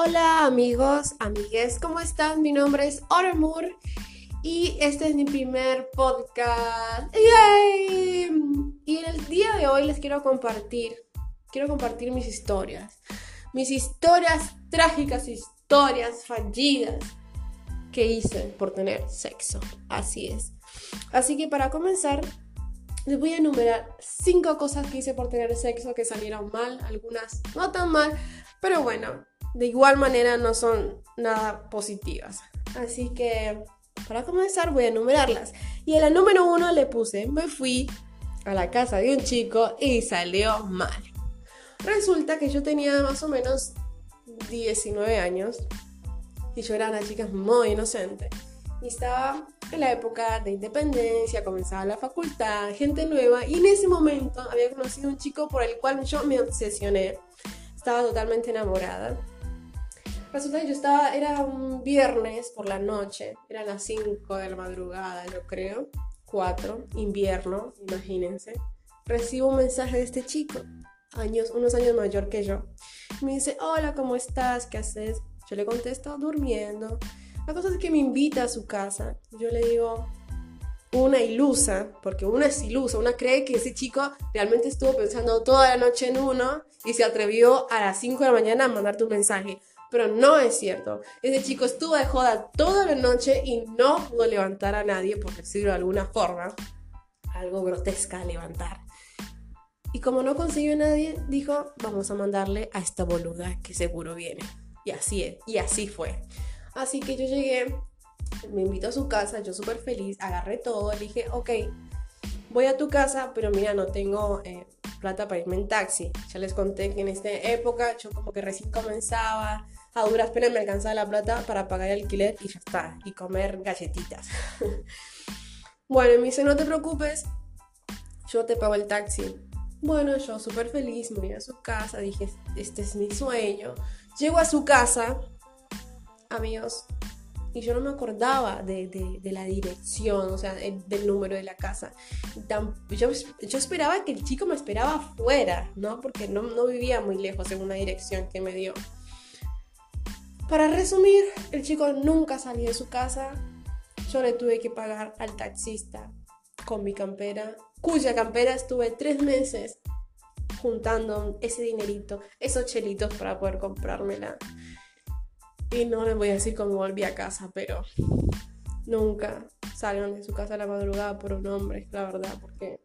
Hola amigos, amigues, ¿cómo están? Mi nombre es Ormur y este es mi primer podcast. ¡Yay! Y en el día de hoy les quiero compartir, quiero compartir mis historias. Mis historias trágicas, historias fallidas que hice por tener sexo. Así es. Así que para comenzar, les voy a enumerar cinco cosas que hice por tener sexo que salieron mal, algunas no tan mal, pero bueno, de igual manera no son nada positivas. Así que para comenzar voy a enumerarlas. Y en la número uno le puse, me fui a la casa de un chico y salió mal. Resulta que yo tenía más o menos 19 años y yo era una chica muy inocente. Y estaba en la época de independencia, comenzaba la facultad, gente nueva, y en ese momento había conocido un chico por el cual yo me obsesioné. Estaba totalmente enamorada. Resulta que yo estaba, era un viernes por la noche, eran las 5 de la madrugada, yo creo, 4, invierno, imagínense. Recibo un mensaje de este chico, años, unos años mayor que yo. Me dice, hola, ¿cómo estás? ¿Qué haces? Yo le contesto, durmiendo. La cosa es que me invita a su casa. Yo le digo, una ilusa, porque una es ilusa, una cree que ese chico realmente estuvo pensando toda la noche en uno y se atrevió a las 5 de la mañana a mandarte un mensaje. Pero no es cierto. Ese chico estuvo de joda toda la noche y no pudo levantar a nadie, por decirlo de alguna forma. Algo grotesca levantar. Y como no consiguió a nadie, dijo, vamos a mandarle a esta boluda que seguro viene. Y así es, y así fue. Así que yo llegué, me invito a su casa, yo súper feliz, agarré todo, le dije, ok, voy a tu casa, pero mira, no tengo eh, plata para irme en taxi. Ya les conté que en esta época yo como que recién comenzaba, a duras penas me alcanzaba la plata para pagar el alquiler y ya está, y comer galletitas. bueno, me dice, no te preocupes, yo te pago el taxi. Bueno, yo súper feliz, me voy a su casa, dije, este es mi sueño. Llego a su casa, amigos, y yo no me acordaba de, de, la dirección, o sea, del número de la casa. yo, yo, esperaba que el chico me esperaba afuera, ¿no? Porque no, no vivía muy lejos en una dirección que me dio. Para resumir, el chico nunca salió de su casa. Yo le tuve que pagar al taxista con mi campera, cuya campera estuve tres meses juntando ese dinerito, esos chelitos para poder comprármela. Y no les voy a decir cómo volví a casa, pero nunca salgan de su casa a la madrugada por un hombre, la verdad, porque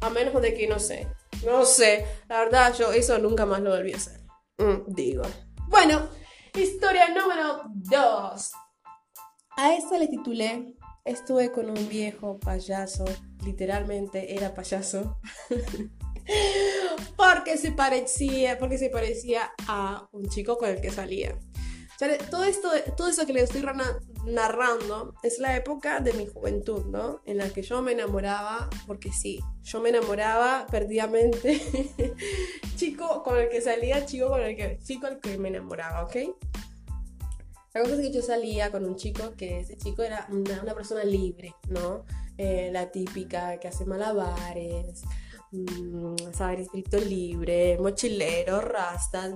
a menos de que no sé, no sé, la verdad yo eso nunca más lo volví a hacer. Mm, digo. Bueno, historia número 2. A esta le titulé Estuve con un viejo payaso, literalmente era payaso. porque se parecía, porque se parecía a un chico con el que salía todo, esto, todo eso que les estoy narrando es la época de mi juventud, ¿no? En la que yo me enamoraba, porque sí, yo me enamoraba perdidamente. chico con el que salía, chico con el que, chico al que me enamoraba, ¿ok? La cosa es que yo salía con un chico que ese chico era una, persona libre, ¿no? Eh, la típica que hace malabares, saber escrito libre, mochilero, rastas,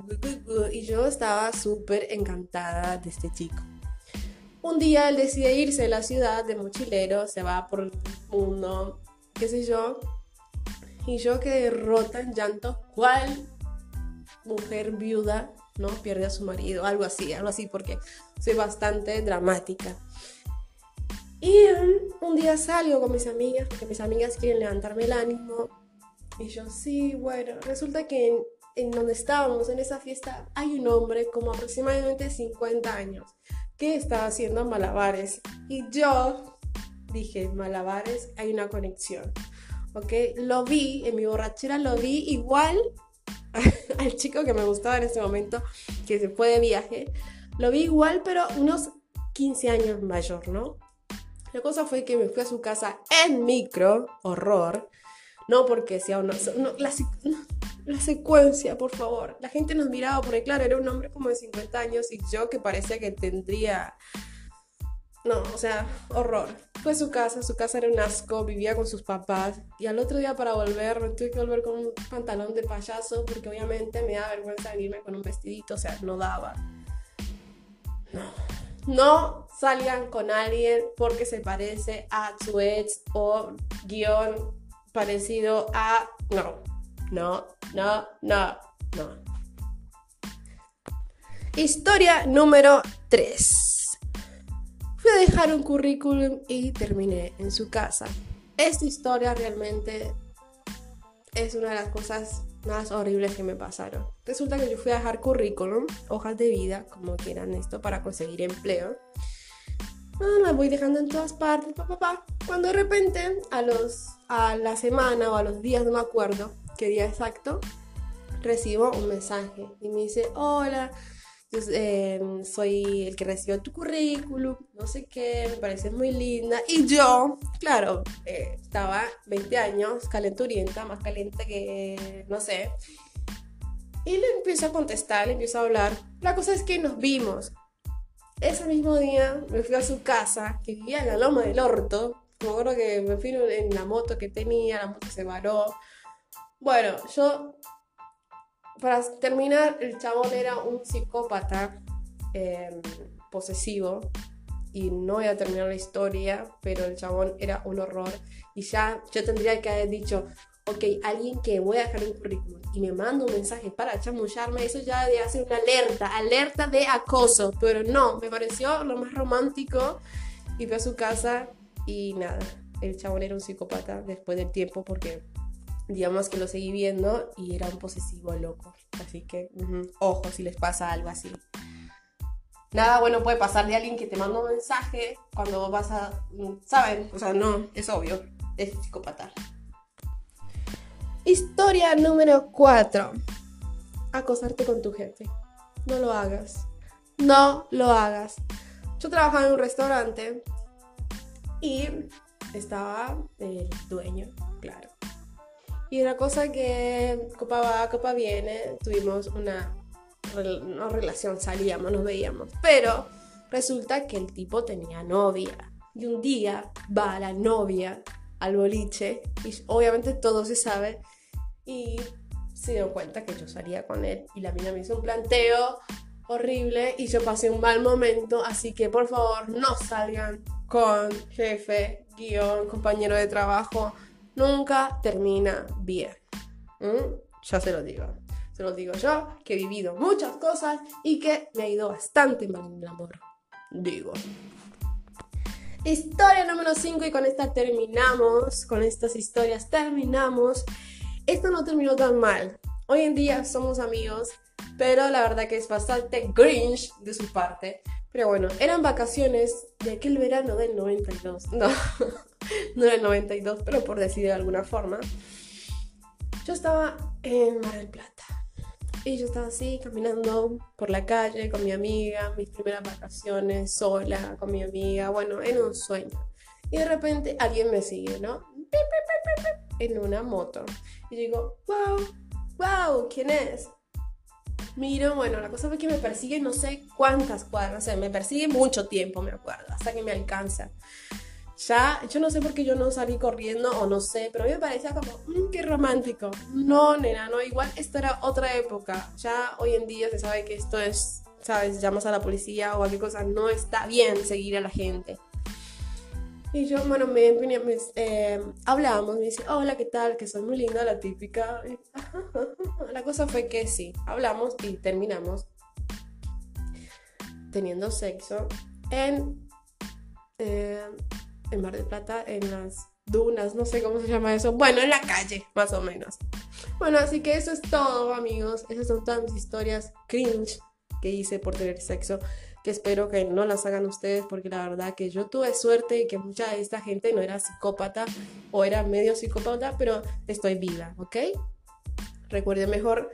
y yo estaba súper encantada de este chico. Un día él decide irse de la ciudad de mochilero, se va por el mundo, qué sé yo, y yo quedé rota en llanto. ¿Cuál mujer viuda no pierde a su marido? Algo así, algo así, porque soy bastante dramática. Y un día salgo con mis amigas, porque mis amigas quieren levantarme el ánimo y yo, sí, bueno, resulta que en, donde estábamos, en esa fiesta, hay un hombre como aproximadamente 50 años que estaba haciendo malabares. Y yo dije, malabares, hay una conexión. ¿Ok? Lo vi, en mi borrachera lo vi igual al chico que me gustaba en ese momento, que se fue de viaje. Lo vi igual, pero unos 15 años mayor, ¿no? La cosa fue que me fui a su casa en micro, horror, no porque sea una... No, la, secuencia, por favor. La gente nos miraba porque, claro, era un hombre como de 50 años y yo que parecía que tendría... No, o sea, horror. Fue su casa, su casa era un asco, vivía con sus papás. Y al otro día para volver, tuve que volver con un pantalón de payaso porque obviamente me da vergüenza venirme con un vestidito, o sea, no daba. no. No salgan con alguien porque se parece a su ex o guion parecido a... No, no, no, no, no. Historia número 3. Fui a dejar un currículum y terminé en su casa. Esta historia realmente es una de las cosas más horribles que me pasaron. Resulta que yo fui a dejar currículum, hojas de vida, como quieran esto, para conseguir empleo. Ah, la voy dejando en todas partes, papá, Cuando de repente, a, los, a la semana o a los días, no me acuerdo qué día exacto, recibo un mensaje y me dice, hola, em, soy el que recibió tu currículum, no sé qué, me pareces muy linda. Y yo, claro, eh, estaba 20 años, calenturienta, más caliente que, no sé. Y le empiezo a contestar, le empiezo a hablar. La cosa es que nos vimos. Ese mismo día me fui a su casa, que vivía en la loma del orto. Me acuerdo que me fui en la moto que tenía, la moto se varó. Bueno, yo, para terminar, el chabón era un psicópata em, posesivo. Y no voy a terminar la historia, pero el chabón era un horror. Y ya yo tendría que haber dicho, ok, alguien que voy a dejar un currículum y me manda un mensaje para chamullarme, eso ya debe ser una alerta, alerta de acoso, pero no, me pareció lo más romántico y fui a su casa y nada, el chabón era un psicópata después del tiempo porque digamos que lo seguí viendo y era un posesivo loco, así que ojo si les pasa algo así. Nada bueno puede pasar de alguien que te manda un mensaje cuando vas a... ¿Saben? O sea, no, es obvio, es psicópata. Historia número 4. Acosarte con tu jefe. No lo hagas. No lo hagas. Yo trabajaba en un restaurante y estaba el dueño, claro. Y una cosa que copa va, copa viene, tuvimos una, relación, salíamos, nos veíamos. Pero resulta que el tipo tenía novia. Y un día va la novia al boliche y obviamente todo se sabe y se dio cuenta que yo salía con él y la mina me hizo un planteo horrible y yo pasé un mal momento, así que por favor no salgan con jefe, guion, compañero de trabajo, nunca termina bien. ¿Mm? Ya se lo digo. Se lo digo yo, que he vivido muchas cosas y que me ha ido bastante mal en el amor. Digo. Historia número 5 y con esta terminamos, con estas historias terminamos esto no terminó tan mal. Hoy en día somos amigos, pero la verdad que es bastante grinch de su parte. Pero bueno, eran vacaciones de aquel verano del 92. No, no era el 92, pero por decir de alguna forma. Yo estaba en Mar del Plata. Y yo estaba así, caminando por la calle con mi amiga, mis primeras vacaciones, sola, con mi amiga, bueno, en un sueño. Y de repente alguien me sigue, ¿no? En una moto. Y digo, wow, wow, ¿quién es? Miro, bueno, la cosa fue que me persigue no sé cuántas cuadras, o sea, me persigue mucho tiempo, me acuerdo, hasta que me alcanza. Ya, yo no sé por qué yo no salí corriendo o no sé, pero a mí me parecía como, mmm, qué romántico. No, nena, no, igual esto era otra época. Ya hoy en día se sabe que esto es, sabes, llamas a la policía o cualquier cosa, no está bien seguir a la gente. Y yo, bueno, me, me eh, hablamos, me dice, hola, ¿qué tal? Que soy muy linda, la típica. la cosa fue que sí, hablamos y terminamos teniendo sexo en, eh, en Mar del Plata, en las dunas, no sé cómo se llama eso. Bueno, en la calle, más o menos. Bueno, así que eso es todo, amigos. Esas son todas mis historias cringe que hice por tener sexo que espero que no las hagan ustedes porque la verdad que yo tuve suerte y que mucha de esta gente no era psicópata o era medio psicópata, pero estoy viva, ¿ok? Recuerden mejor,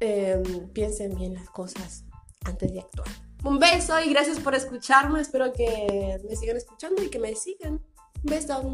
em, piensen bien las cosas antes de actuar. Un beso y gracias por escucharme. Espero que me sigan escuchando y que me sigan. Un beso.